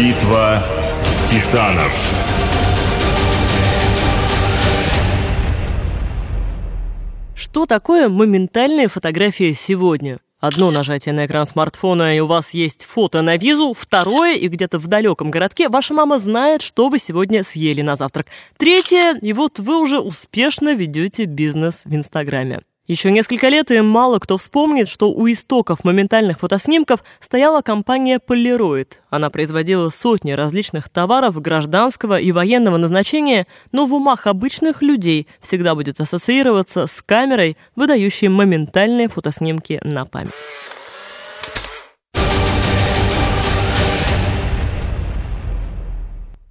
Битва титанов. Что такое моментальная фотография сегодня? Одно нажатие на экран смартфона, и у вас есть фото на визу. Второе, и где-то в далеком городке ваша мама знает, что вы сегодня съели на завтрак. Третье, и вот вы уже успешно ведете бизнес в Инстаграме. Еще несколько лет, и мало кто вспомнит, что у истоков моментальных фотоснимков стояла компания Polaroid. Она производила сотни различных товаров гражданского и военного назначения, но в умах обычных людей всегда будет ассоциироваться с камерой, выдающей моментальные фотоснимки на память.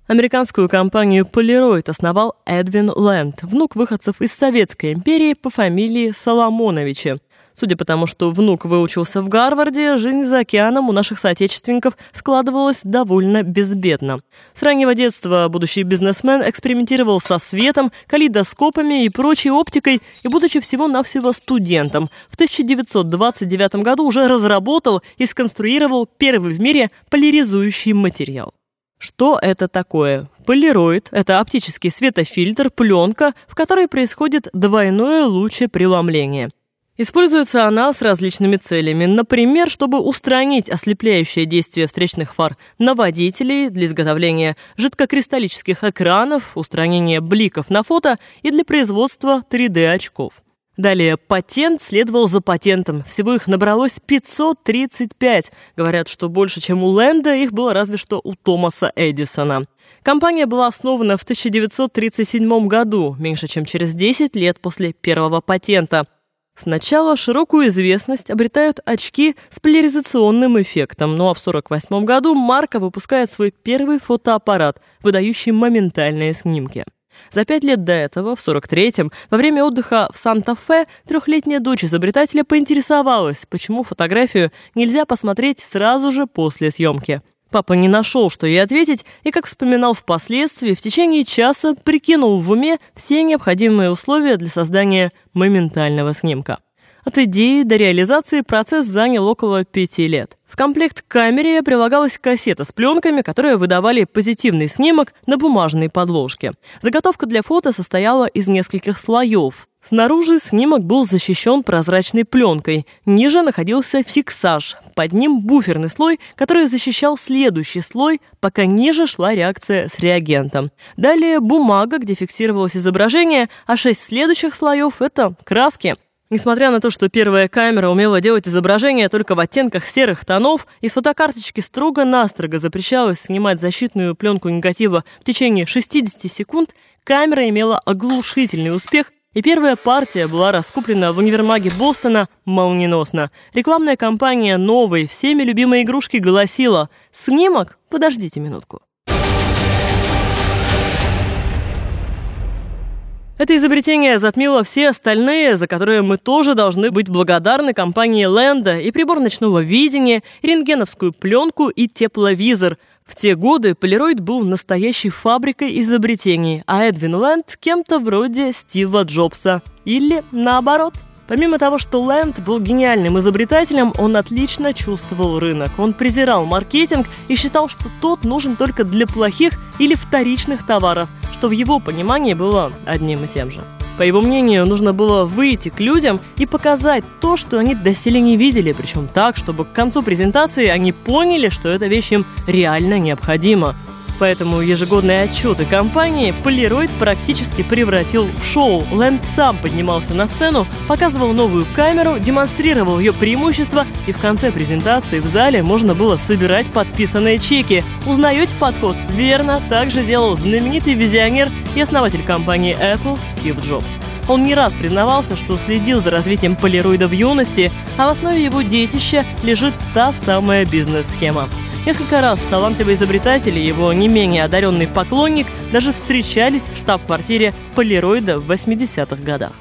Американскую компанию Polaroid основал Эдвин Лэнд, внук выходцев из Советской империи по фамилии Соломоновичи. Судя по тому, что внук выучился в Гарварде, жизнь за океаном у наших соотечественников складывалась довольно безбедно. С раннего детства будущий бизнесмен экспериментировал со светом, калейдоскопами и прочей оптикой, и, будучи всего-навсего студентом, в 1929 году уже разработал и сконструировал первый в мире поляризующий материал. Что это такое? Полироид – это оптический светофильтр, пленка, в которой происходит двойное лучепреломление. Используется она с различными целями. Например, чтобы устранить ослепляющее действие встречных фар на водителей, для изготовления жидкокристаллических экранов, устранения бликов на фото и для производства 3D-очков. Далее, патент следовал за патентом. Всего их набралось 535. Говорят, что больше, чем у Лэнда, их было разве что у Томаса Эдисона. Компания была основана в 1937 году, меньше чем через 10 лет после первого патента. Сначала широкую известность обретают очки с поляризационным эффектом, ну а в 1948 году марка выпускает свой первый фотоаппарат, выдающий моментальные снимки. За пять лет до этого, в 43-м, во время отдыха в Санта-Фе, трехлетняя дочь изобретателя поинтересовалась, почему фотографию нельзя посмотреть сразу же после съемки. Папа не нашел, что ей ответить, и, как вспоминал впоследствии, в течение часа прикинул в уме все необходимые условия для создания моментального снимка. От идеи до реализации процесс занял около пяти лет. В комплект к камере прилагалась кассета с пленками, которые выдавали позитивный снимок на бумажной подложке. Заготовка для фото состояла из нескольких слоев. Снаружи снимок был защищен прозрачной пленкой. Ниже находился фиксаж. Под ним буферный слой, который защищал следующий слой, пока ниже шла реакция с реагентом. Далее бумага, где фиксировалось изображение, а шесть следующих слоев – это краски – Несмотря на то, что первая камера умела делать изображения только в оттенках серых тонов, из фотокарточки строго-настрого запрещалось снимать защитную пленку негатива в течение 60 секунд, камера имела оглушительный успех, и первая партия была раскуплена в универмаге Бостона молниеносно. Рекламная кампания новой, всеми любимой игрушки гласила «Снимок? Подождите минутку». Это изобретение затмило все остальные, за которые мы тоже должны быть благодарны компании Ленда и прибор ночного видения, и рентгеновскую пленку и тепловизор. В те годы Полироид был настоящей фабрикой изобретений, а Эдвин Ленд кем-то вроде Стива Джобса. Или наоборот – Помимо того, что Лэнд был гениальным изобретателем, он отлично чувствовал рынок. Он презирал маркетинг и считал, что тот нужен только для плохих или вторичных товаров, что в его понимании было одним и тем же. По его мнению, нужно было выйти к людям и показать то, что они доселе не видели, причем так, чтобы к концу презентации они поняли, что эта вещь им реально необходима. Поэтому ежегодные отчеты компании Polaroid практически превратил в шоу. Лэнд сам поднимался на сцену, показывал новую камеру, демонстрировал ее преимущества, и в конце презентации в зале можно было собирать подписанные чеки. Узнаете подход? Верно, так же делал знаменитый визионер и основатель компании Apple Стив Джобс. Он не раз признавался, что следил за развитием полироида в юности, а в основе его детища лежит та самая бизнес-схема. Несколько раз талантливый изобретатель и его не менее одаренный поклонник даже встречались в штаб-квартире Полироида в 80-х годах.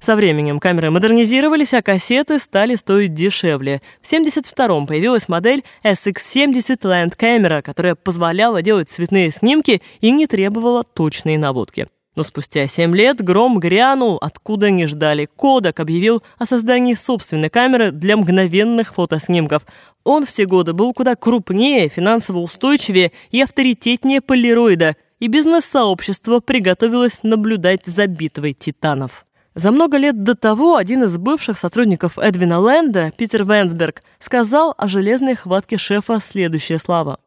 Со временем камеры модернизировались, а кассеты стали стоить дешевле. В 1972-м появилась модель SX70 Land Camera, которая позволяла делать цветные снимки и не требовала точной наводки. Но спустя 7 лет гром грянул, откуда не ждали. Кодак объявил о создании собственной камеры для мгновенных фотоснимков. Он все годы был куда крупнее, финансово устойчивее и авторитетнее полироида, и бизнес-сообщество приготовилось наблюдать за битвой титанов. За много лет до того один из бывших сотрудников Эдвина Лэнда, Питер Венсберг, сказал о железной хватке шефа следующее слова.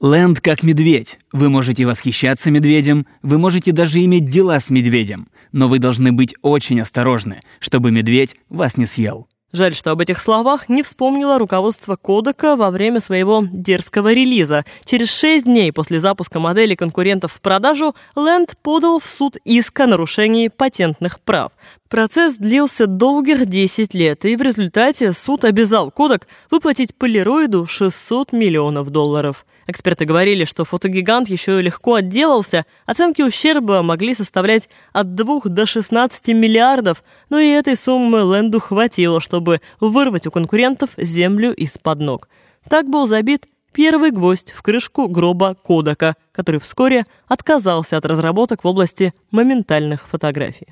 Лэнд как медведь. Вы можете восхищаться медведем, вы можете даже иметь дела с медведем, но вы должны быть очень осторожны, чтобы медведь вас не съел. Жаль, что об этих словах не вспомнило руководство Кодека во время своего дерзкого релиза. Через шесть дней после запуска модели конкурентов в продажу Лэнд подал в суд иск о нарушении патентных прав. Процесс длился долгих 10 лет, и в результате суд обязал Кодек выплатить полироиду 600 миллионов долларов. Эксперты говорили, что фотогигант еще легко отделался, оценки ущерба могли составлять от 2 до 16 миллиардов, но и этой суммы Лэнду хватило, чтобы вырвать у конкурентов землю из-под ног. Так был забит первый гвоздь в крышку гроба Кодака, который вскоре отказался от разработок в области моментальных фотографий.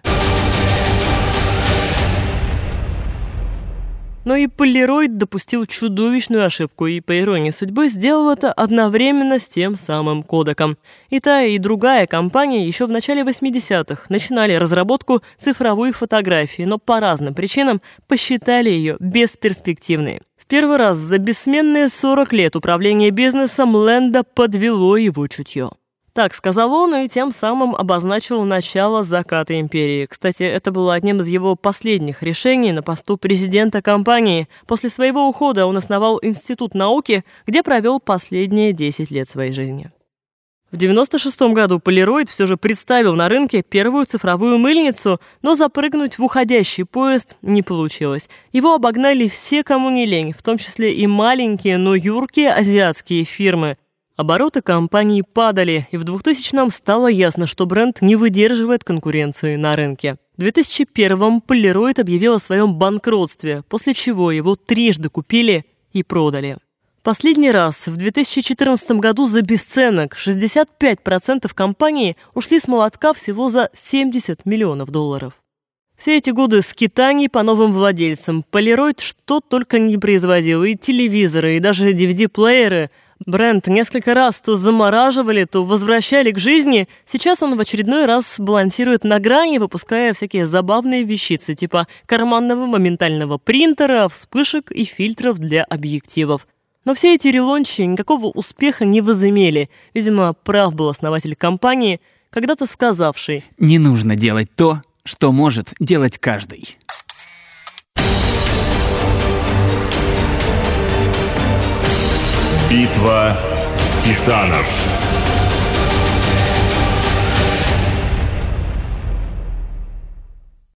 Но и Полироид допустил чудовищную ошибку и, по иронии судьбы, сделал это одновременно с тем самым кодеком. И та, и другая компания еще в начале 80-х начинали разработку цифровой фотографии, но по разным причинам посчитали ее бесперспективной. В первый раз за бессменные 40 лет управления бизнесом Ленда подвело его чутье. Так сказал он и тем самым обозначил начало заката империи. Кстати, это было одним из его последних решений на посту президента компании. После своего ухода он основал Институт науки, где провел последние 10 лет своей жизни. В 96 году Полироид все же представил на рынке первую цифровую мыльницу, но запрыгнуть в уходящий поезд не получилось. Его обогнали все, кому не лень, в том числе и маленькие, но юркие азиатские фирмы. Обороты компании падали, и в 2000-м стало ясно, что бренд не выдерживает конкуренции на рынке. В 2001-м Polaroid объявил о своем банкротстве, после чего его трижды купили и продали. Последний раз в 2014 году за бесценок 65% компании ушли с молотка всего за 70 миллионов долларов. Все эти годы скитаний по новым владельцам Polaroid что только не производил, и телевизоры, и даже DVD-плееры – Бренд несколько раз то замораживали, то возвращали к жизни. Сейчас он в очередной раз балансирует на грани, выпуская всякие забавные вещицы, типа карманного моментального принтера, вспышек и фильтров для объективов. Но все эти релончи никакого успеха не возымели. Видимо, прав был основатель компании, когда-то сказавший «Не нужно делать то, что может делать каждый». Битва титанов.